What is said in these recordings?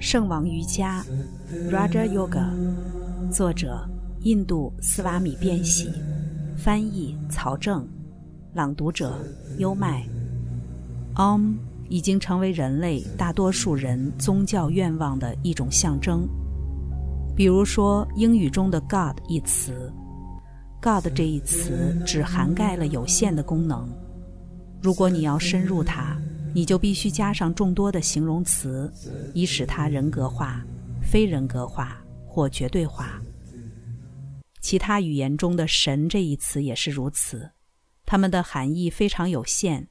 圣王瑜伽 （Raja Yoga），作者印度斯瓦米·变喜，翻译曹正，朗读者优麦。Om 已经成为人类大多数人宗教愿望的一种象征。比如说，英语中的 “God” 一词，“God” 这一词只涵盖了有限的功能。如果你要深入它，你就必须加上众多的形容词，以使它人格化、非人格化或绝对化。其他语言中的“神”这一词也是如此，它们的含义非常有限。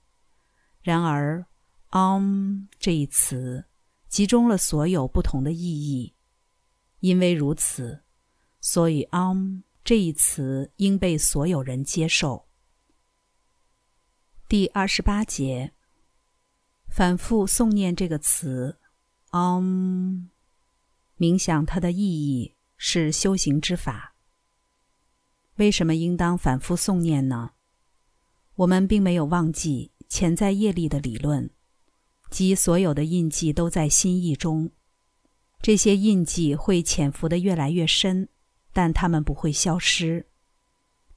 然而，“om” 这一词集中了所有不同的意义。因为如此，所以 “om” 这一词应被所有人接受。第二十八节。反复诵念这个词，om，冥想它的意义是修行之法。为什么应当反复诵念呢？我们并没有忘记潜在业力的理论，即所有的印记都在心意中。这些印记会潜伏的越来越深，但它们不会消失。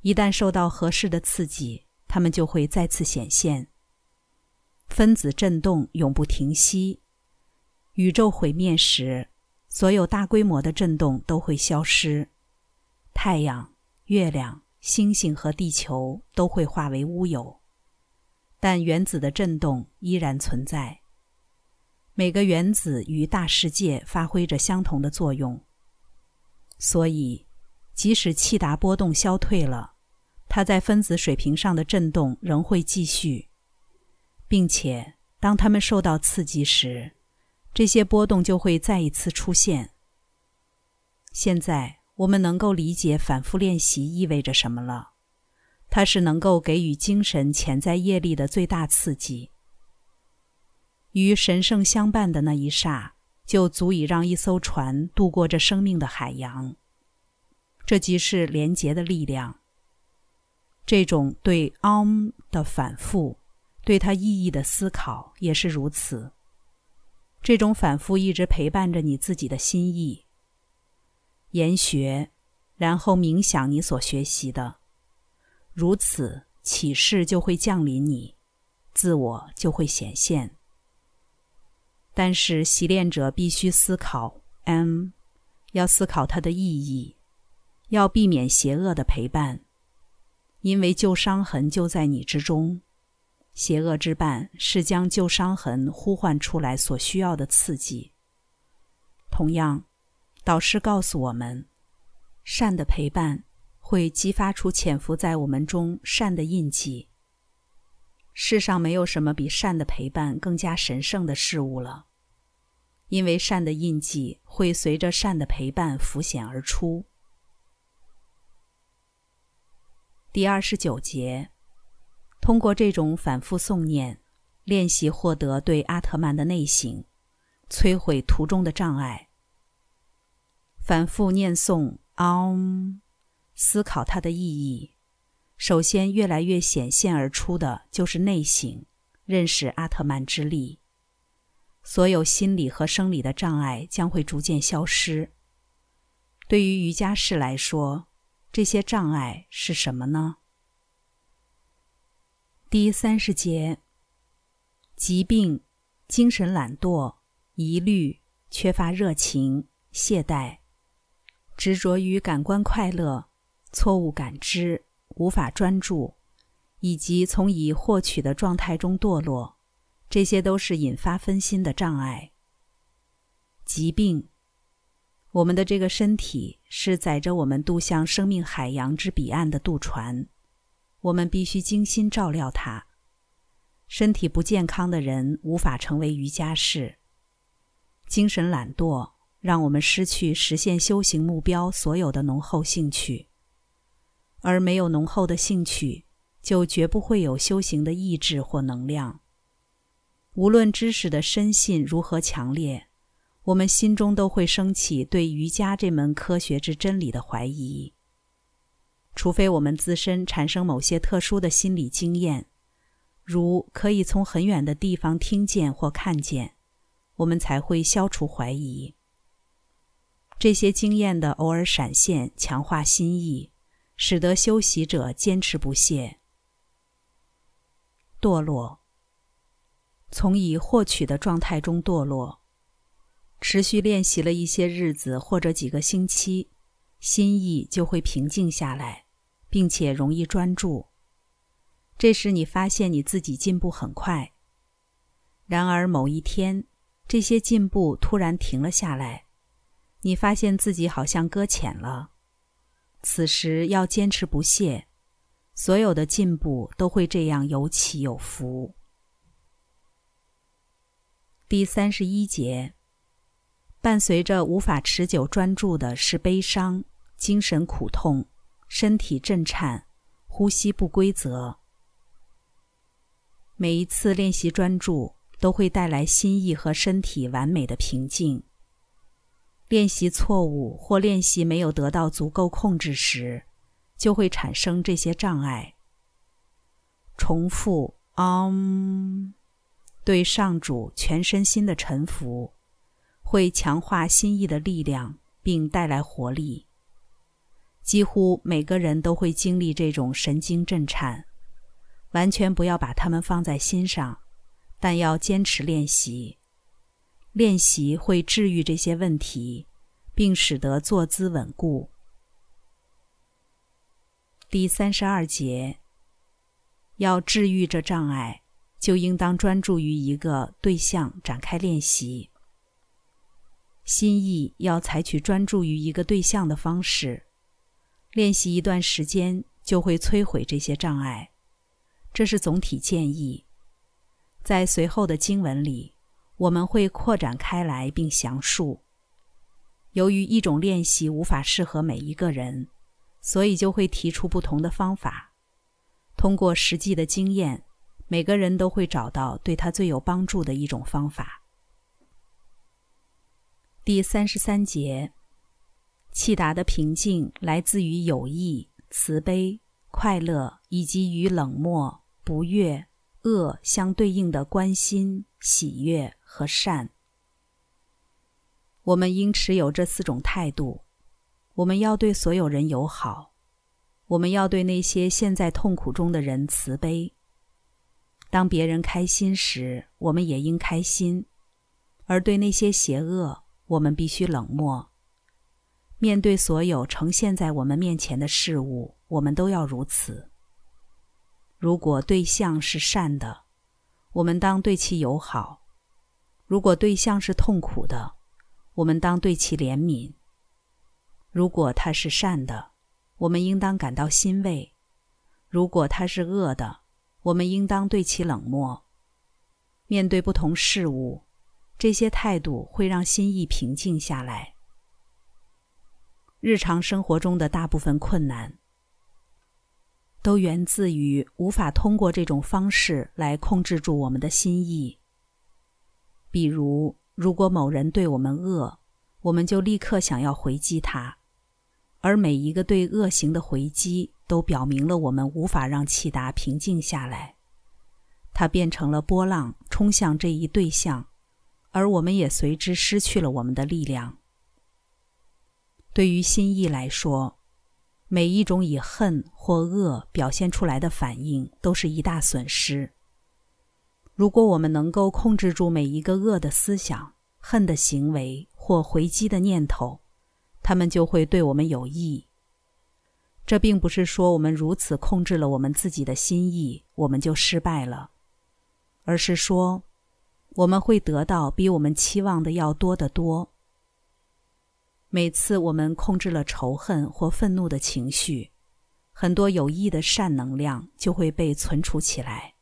一旦受到合适的刺激，它们就会再次显现。分子振动永不停息。宇宙毁灭时，所有大规模的振动都会消失。太阳、月亮、星星和地球都会化为乌有，但原子的振动依然存在。每个原子与大世界发挥着相同的作用。所以，即使气达波动消退了，它在分子水平上的振动仍会继续。并且，当他们受到刺激时，这些波动就会再一次出现。现在我们能够理解反复练习意味着什么了。它是能够给予精神潜在业力的最大刺激。与神圣相伴的那一刹，就足以让一艘船渡过这生命的海洋。这即是连结的力量。这种对 “om” 的反复。对它意义的思考也是如此。这种反复一直陪伴着你自己的心意。研学，然后冥想你所学习的，如此启示就会降临你，自我就会显现。但是习练者必须思考 M，要思考它的意义，要避免邪恶的陪伴，因为旧伤痕就在你之中。邪恶之伴是将旧伤痕呼唤出来所需要的刺激。同样，导师告诉我们，善的陪伴会激发出潜伏在我们中善的印记。世上没有什么比善的陪伴更加神圣的事物了，因为善的印记会随着善的陪伴浮显而出。第二十九节。通过这种反复诵念，练习获得对阿特曼的内省，摧毁途中的障碍。反复念诵 “Om”，思考它的意义。首先，越来越显现而出的就是内省，认识阿特曼之力。所有心理和生理的障碍将会逐渐消失。对于瑜伽士来说，这些障碍是什么呢？第三十节：疾病、精神懒惰、疑虑、缺乏热情、懈怠、执着于感官快乐、错误感知、无法专注，以及从已获取的状态中堕落，这些都是引发分心的障碍。疾病，我们的这个身体是载着我们渡向生命海洋之彼岸的渡船。我们必须精心照料它。身体不健康的人无法成为瑜伽士。精神懒惰让我们失去实现修行目标所有的浓厚兴趣，而没有浓厚的兴趣，就绝不会有修行的意志或能量。无论知识的深信如何强烈，我们心中都会升起对瑜伽这门科学之真理的怀疑。除非我们自身产生某些特殊的心理经验，如可以从很远的地方听见或看见，我们才会消除怀疑。这些经验的偶尔闪现，强化心意，使得修习者坚持不懈。堕落，从已获取的状态中堕落，持续练习了一些日子或者几个星期，心意就会平静下来，并且容易专注。这时你发现你自己进步很快。然而某一天，这些进步突然停了下来。你发现自己好像搁浅了，此时要坚持不懈，所有的进步都会这样有起有伏。第三十一节，伴随着无法持久专注的是悲伤、精神苦痛、身体震颤、呼吸不规则。每一次练习专注，都会带来心意和身体完美的平静。练习错误或练习没有得到足够控制时，就会产生这些障碍。重复 “om”，对上主全身心的臣服，会强化心意的力量，并带来活力。几乎每个人都会经历这种神经震颤，完全不要把它们放在心上，但要坚持练习。练习会治愈这些问题，并使得坐姿稳固。第三十二节，要治愈这障碍，就应当专注于一个对象展开练习。心意要采取专注于一个对象的方式，练习一段时间就会摧毁这些障碍。这是总体建议，在随后的经文里。我们会扩展开来并详述。由于一种练习无法适合每一个人，所以就会提出不同的方法。通过实际的经验，每个人都会找到对他最有帮助的一种方法。第三十三节，气达的平静来自于友谊、慈悲、快乐，以及与冷漠、不悦、恶相对应的关心、喜悦。和善，我们应持有这四种态度。我们要对所有人友好，我们要对那些陷在痛苦中的人慈悲。当别人开心时，我们也应开心；而对那些邪恶，我们必须冷漠。面对所有呈现在我们面前的事物，我们都要如此。如果对象是善的，我们当对其友好。如果对象是痛苦的，我们当对其怜悯；如果他是善的，我们应当感到欣慰；如果他是恶的，我们应当对其冷漠。面对不同事物，这些态度会让心意平静下来。日常生活中的大部分困难，都源自于无法通过这种方式来控制住我们的心意。比如，如果某人对我们恶，我们就立刻想要回击他，而每一个对恶行的回击都表明了我们无法让气达平静下来，它变成了波浪冲向这一对象，而我们也随之失去了我们的力量。对于心意来说，每一种以恨或恶表现出来的反应都是一大损失。如果我们能够控制住每一个恶的思想、恨的行为或回击的念头，他们就会对我们有益。这并不是说我们如此控制了我们自己的心意，我们就失败了，而是说我们会得到比我们期望的要多得多。每次我们控制了仇恨或愤怒的情绪，很多有益的善能量就会被存储起来。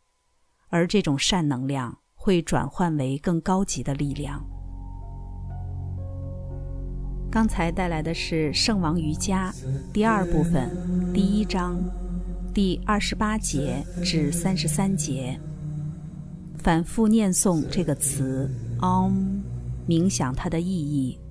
而这种善能量会转换为更高级的力量。刚才带来的是《圣王瑜伽》第二部分第一章第二十八节至三十三节。反复念诵这个词 “om”，冥想它的意义